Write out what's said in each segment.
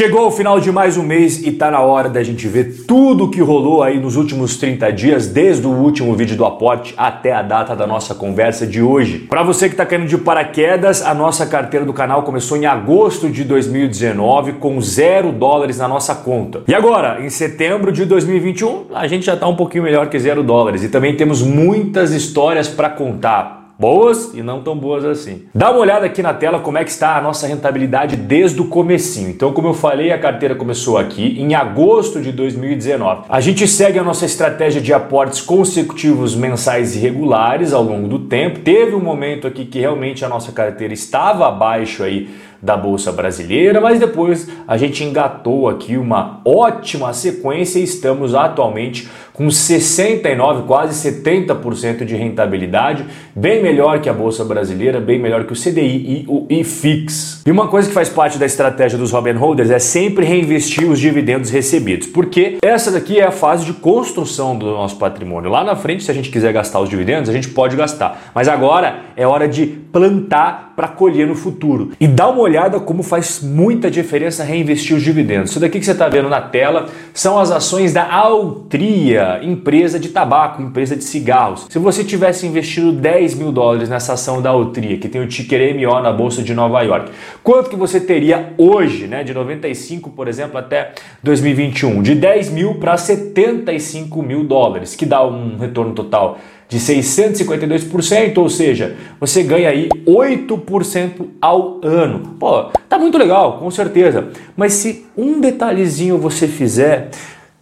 Chegou o final de mais um mês e tá na hora da gente ver tudo o que rolou aí nos últimos 30 dias, desde o último vídeo do aporte até a data da nossa conversa de hoje. Para você que tá caindo de paraquedas, a nossa carteira do canal começou em agosto de 2019 com zero dólares na nossa conta. E agora, em setembro de 2021, a gente já tá um pouquinho melhor que zero dólares e também temos muitas histórias para contar boas e não tão boas assim. Dá uma olhada aqui na tela como é que está a nossa rentabilidade desde o comecinho. Então, como eu falei, a carteira começou aqui em agosto de 2019. A gente segue a nossa estratégia de aportes consecutivos mensais e regulares ao longo do tempo. Teve um momento aqui que realmente a nossa carteira estava abaixo aí da Bolsa Brasileira, mas depois a gente engatou aqui uma ótima sequência e estamos atualmente com 69, quase 70% de rentabilidade, bem melhor que a Bolsa Brasileira, bem melhor que o CDI e o IFIX. E uma coisa que faz parte da estratégia dos Robin Holders é sempre reinvestir os dividendos recebidos, porque essa daqui é a fase de construção do nosso patrimônio. Lá na frente, se a gente quiser gastar os dividendos, a gente pode gastar, mas agora é hora de plantar para colher no futuro. E dá uma olhada como faz muita diferença reinvestir os dividendos. Isso daqui que você está vendo na tela são as ações da Altria, empresa de tabaco, empresa de cigarros. Se você tivesse investido 10 mil dólares nessa ação da Altria, que tem o ticker MO na Bolsa de Nova York, quanto que você teria hoje, né, de 95, por exemplo, até 2021? De 10 mil para 75 mil dólares, que dá um retorno total de 652%, ou seja, você ganha aí 8% ao ano. Pô, tá muito legal, com certeza. Mas se um detalhezinho você fizer,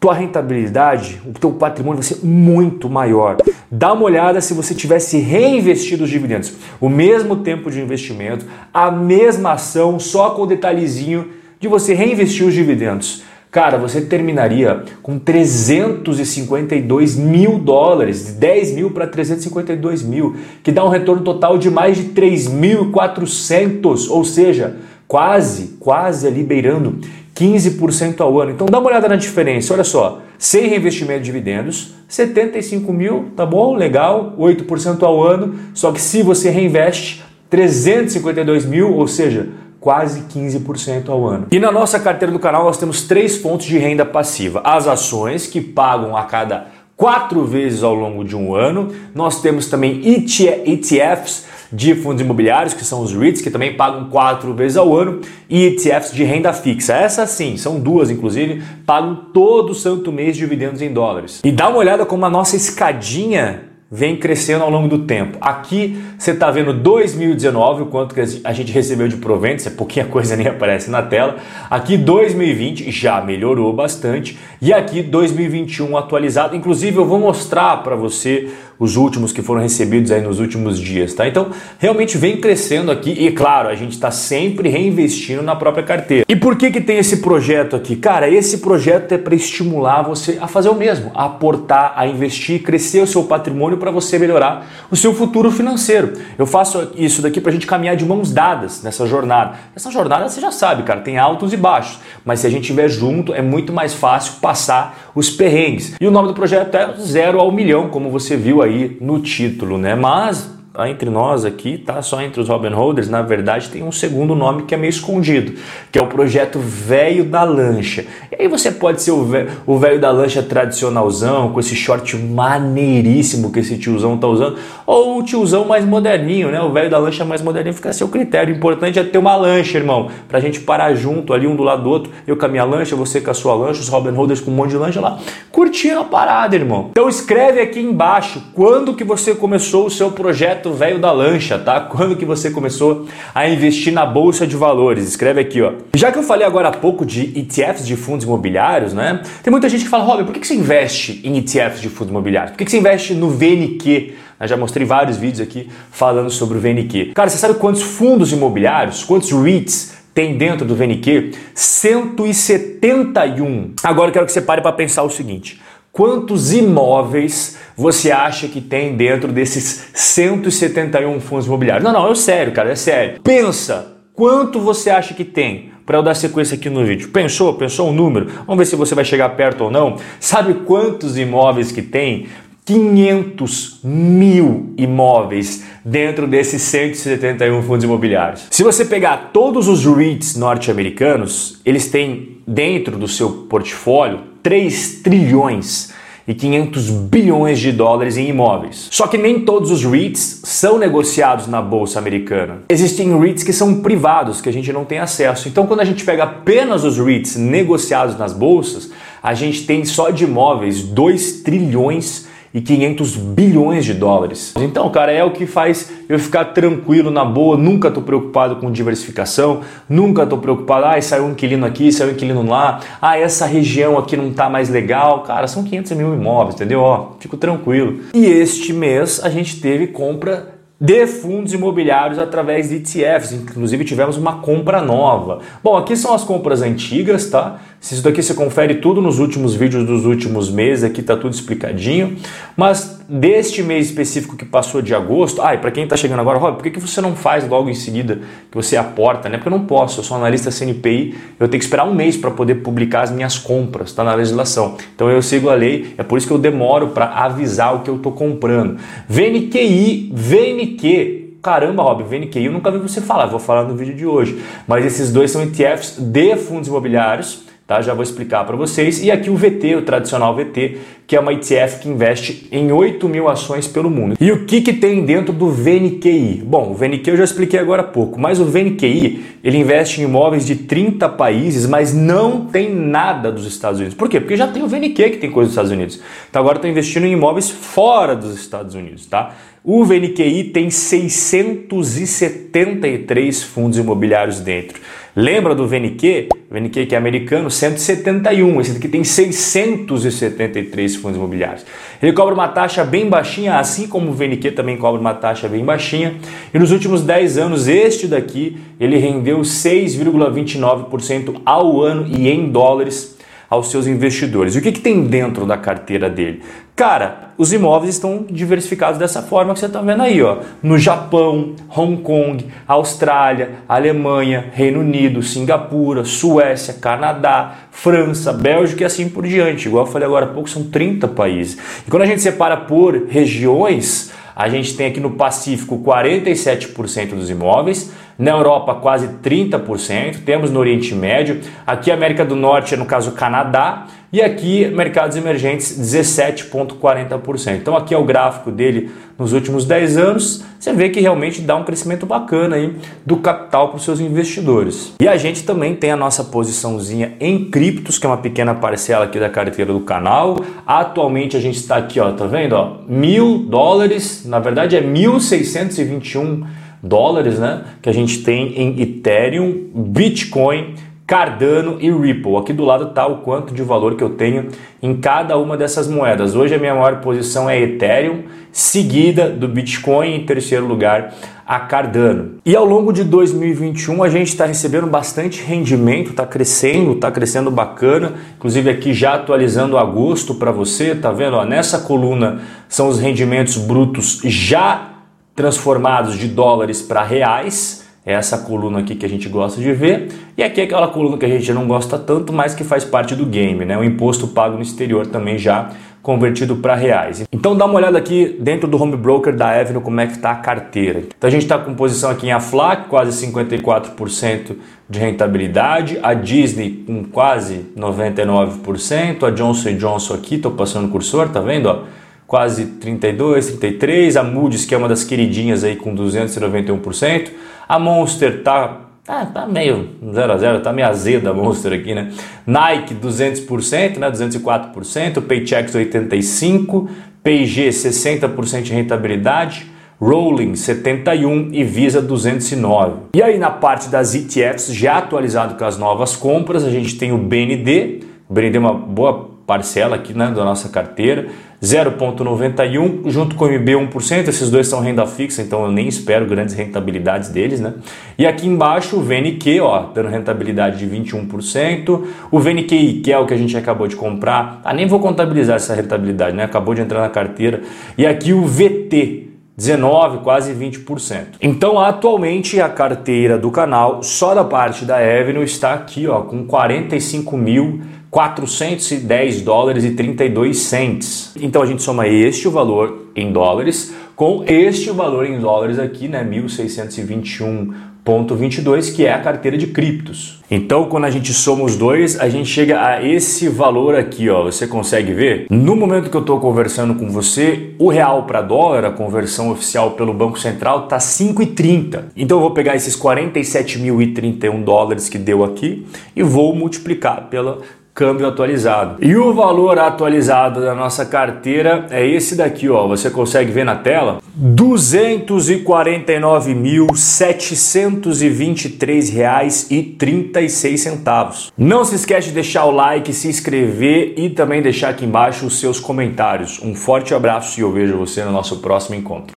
tua rentabilidade, o teu patrimônio vai ser muito maior. Dá uma olhada se você tivesse reinvestido os dividendos. O mesmo tempo de investimento, a mesma ação, só com o detalhezinho de você reinvestir os dividendos. Cara, você terminaria com 352 mil dólares, de 10 mil para 352 mil, que dá um retorno total de mais de 3.400, ou seja, quase, quase ali beirando 15% ao ano. Então dá uma olhada na diferença, olha só, sem reinvestimento de dividendos, 75 mil, tá bom, legal, 8% ao ano, só que se você reinveste 352 mil, ou seja, quase 15% ao ano. E na nossa carteira do canal nós temos três fontes de renda passiva: as ações que pagam a cada quatro vezes ao longo de um ano, nós temos também ETFs de fundos imobiliários, que são os REITs, que também pagam quatro vezes ao ano, e ETFs de renda fixa. Essas sim, são duas inclusive, pagam todo santo mês dividendos em dólares. E dá uma olhada como a nossa escadinha vem crescendo ao longo do tempo. Aqui você está vendo 2019, o quanto que a gente recebeu de proventos, é pouquinha coisa nem aparece na tela. Aqui 2020 já melhorou bastante e aqui 2021 atualizado. Inclusive eu vou mostrar para você os últimos que foram recebidos aí nos últimos dias, tá? Então, realmente vem crescendo aqui e, claro, a gente está sempre reinvestindo na própria carteira. E por que que tem esse projeto aqui? Cara, esse projeto é para estimular você a fazer o mesmo, a aportar, a investir, crescer o seu patrimônio para você melhorar o seu futuro financeiro. Eu faço isso daqui para a gente caminhar de mãos dadas nessa jornada. Essa jornada você já sabe, cara, tem altos e baixos, mas se a gente estiver junto é muito mais fácil passar os perrengues. E o nome do projeto é Zero ao Milhão, como você viu aí aí no título, né? Mas entre nós aqui, tá? Só entre os Robin Holders, na verdade tem um segundo nome que é meio escondido, que é o projeto Velho da Lancha. E aí você pode ser o velho da lancha tradicionalzão, com esse short maneiríssimo que esse tiozão tá usando, ou o tiozão mais moderninho, né? O velho da lancha mais moderninho fica a seu critério. O importante é ter uma lancha, irmão, pra gente parar junto ali um do lado do outro, eu com a minha lancha, você com a sua lancha, os Robin Holders com um monte de lancha lá, curtindo a parada, irmão. Então escreve aqui embaixo quando que você começou o seu projeto projeto velho da lancha, tá? Quando que você começou a investir na bolsa de valores? Escreve aqui, ó. Já que eu falei agora há pouco de ETFs de fundos imobiliários, né? Tem muita gente que fala, Robin, por que você investe em ETFs de fundos imobiliários? Por que você investe no VNQ? Eu já mostrei vários vídeos aqui falando sobre o VNQ. Cara, você sabe quantos fundos imobiliários, quantos REITs tem dentro do VNQ? 171. Agora eu quero que você pare para pensar o seguinte: quantos imóveis você acha que tem dentro desses 171 fundos imobiliários? Não, não, é sério, cara, é sério. Pensa, quanto você acha que tem? Para eu dar sequência aqui no vídeo. Pensou? Pensou um número? Vamos ver se você vai chegar perto ou não. Sabe quantos imóveis que tem? 500 mil imóveis dentro desses 171 fundos imobiliários. Se você pegar todos os REITs norte-americanos, eles têm dentro do seu portfólio 3 trilhões e 500 bilhões de dólares em imóveis. Só que nem todos os REITs são negociados na bolsa americana. Existem REITs que são privados, que a gente não tem acesso. Então, quando a gente pega apenas os REITs negociados nas bolsas, a gente tem só de imóveis 2 trilhões e 500 bilhões de dólares. Então, cara, é o que faz eu ficar tranquilo, na boa, nunca tô preocupado com diversificação, nunca tô preocupado, ah, saiu um inquilino aqui, saiu um inquilino lá, ah, essa região aqui não tá mais legal. Cara, são 500 mil imóveis, entendeu? Ó, fico tranquilo. E este mês a gente teve compra de fundos imobiliários através de ETFs. Inclusive tivemos uma compra nova. Bom, aqui são as compras antigas, tá? Se isso daqui você confere tudo nos últimos vídeos dos últimos meses, aqui tá tudo explicadinho. Mas deste mês específico que passou de agosto, ah, e para quem está chegando agora, Rob, por que, que você não faz logo em seguida que você aporta, né? Porque eu não posso, eu sou analista CNPI, eu tenho que esperar um mês para poder publicar as minhas compras, tá na legislação. Então eu sigo a lei, é por isso que eu demoro para avisar o que eu estou comprando. VNQI, VNQ, caramba, Rob, VNQI eu nunca vi você falar, vou falar no vídeo de hoje. Mas esses dois são ETFs de fundos imobiliários Tá? Já vou explicar para vocês. E aqui o VT, o tradicional VT, que é uma ETF que investe em 8 mil ações pelo mundo. E o que, que tem dentro do VNQI? Bom, o VNQI eu já expliquei agora há pouco, mas o VNQI ele investe em imóveis de 30 países, mas não tem nada dos Estados Unidos. Por quê? Porque já tem o VNQ que tem coisa dos Estados Unidos. Então agora estou investindo em imóveis fora dos Estados Unidos. Tá? O VNQI tem 673 fundos imobiliários dentro. Lembra do VNQ? O VNQ que é americano, 171. Esse aqui tem 673 fundos imobiliários. Ele cobra uma taxa bem baixinha, assim como o VNQ também cobra uma taxa bem baixinha. E nos últimos 10 anos, este daqui, ele rendeu 6,29% ao ano e em dólares aos seus investidores. E o que, que tem dentro da carteira dele? Cara, os imóveis estão diversificados dessa forma que você está vendo aí, ó. No Japão, Hong Kong, Austrália, Alemanha, Reino Unido, Singapura, Suécia, Canadá, França, Bélgica e assim por diante. Igual eu falei agora há pouco, são 30 países. E quando a gente separa por regiões, a gente tem aqui no Pacífico 47% dos imóveis, na Europa quase 30%, temos no Oriente Médio, aqui América do Norte, no caso Canadá, e aqui mercados emergentes 17,40%. Então aqui é o gráfico dele nos últimos 10 anos, você vê que realmente dá um crescimento bacana aí do capital para os seus investidores. E a gente também tem a nossa posiçãozinha em criptos, que é uma pequena parcela aqui da carteira do canal. Atualmente a gente está aqui, ó, tá vendo? Ó, mil dólares, na verdade é 1.621 dólares, né? Que a gente tem em Ethereum, Bitcoin, Cardano e Ripple. Aqui do lado está o quanto de valor que eu tenho em cada uma dessas moedas. Hoje a minha maior posição é Ethereum, seguida do Bitcoin em terceiro lugar a Cardano. E ao longo de 2021 a gente está recebendo bastante rendimento, está crescendo, está crescendo bacana. Inclusive aqui já atualizando agosto para você, tá vendo? Ó, nessa coluna são os rendimentos brutos já transformados de dólares para reais. É essa coluna aqui que a gente gosta de ver. E aqui é aquela coluna que a gente não gosta tanto, mas que faz parte do game, né? O imposto pago no exterior também já convertido para reais. Então dá uma olhada aqui dentro do home broker da Evno como é que está a carteira. Então a gente está com posição aqui em Aflac, quase 54% de rentabilidade, a Disney com quase 99%, a Johnson Johnson aqui, estou passando o cursor, tá vendo? Ó? Quase 32, 33, a Moody's que é uma das queridinhas aí com 291%, a Monster tá tá, tá meio 0 a 0, tá meio azeda a Monster aqui, né? Nike 200%, né, 204%, Paychex 85, P&G 60% de rentabilidade, Rolling 71 e Visa 209. E aí na parte das ETFs já atualizado com as novas compras, a gente tem o BND, o BND é uma boa parcela aqui né, da nossa carteira, 0,91 junto com o MB 1%, esses dois são renda fixa, então eu nem espero grandes rentabilidades deles, né? E aqui embaixo o VNQ, ó, dando rentabilidade de 21%, o VNQI, que é o que a gente acabou de comprar, ah, nem vou contabilizar essa rentabilidade, né? Acabou de entrar na carteira. E aqui o VT, 19, quase 20%. Então, atualmente a carteira do canal, só da parte da Avenue, está aqui, ó, com 45 mil 410 dólares e 32 cents. Então a gente soma este o valor em dólares com este o valor em dólares aqui, né, 1621.22, que é a carteira de criptos. Então, quando a gente soma os dois, a gente chega a esse valor aqui, ó. Você consegue ver? No momento que eu estou conversando com você, o real para dólar, a conversão oficial pelo Banco Central, tá 5,30. Então, eu vou pegar esses 47.031 dólares que deu aqui e vou multiplicar pela câmbio atualizado. E o valor atualizado da nossa carteira é esse daqui, ó. Você consegue ver na tela? R$ 249.723,36 Não se esquece de deixar o like, se inscrever e também deixar aqui embaixo os seus comentários. Um forte abraço e eu vejo você no nosso próximo encontro.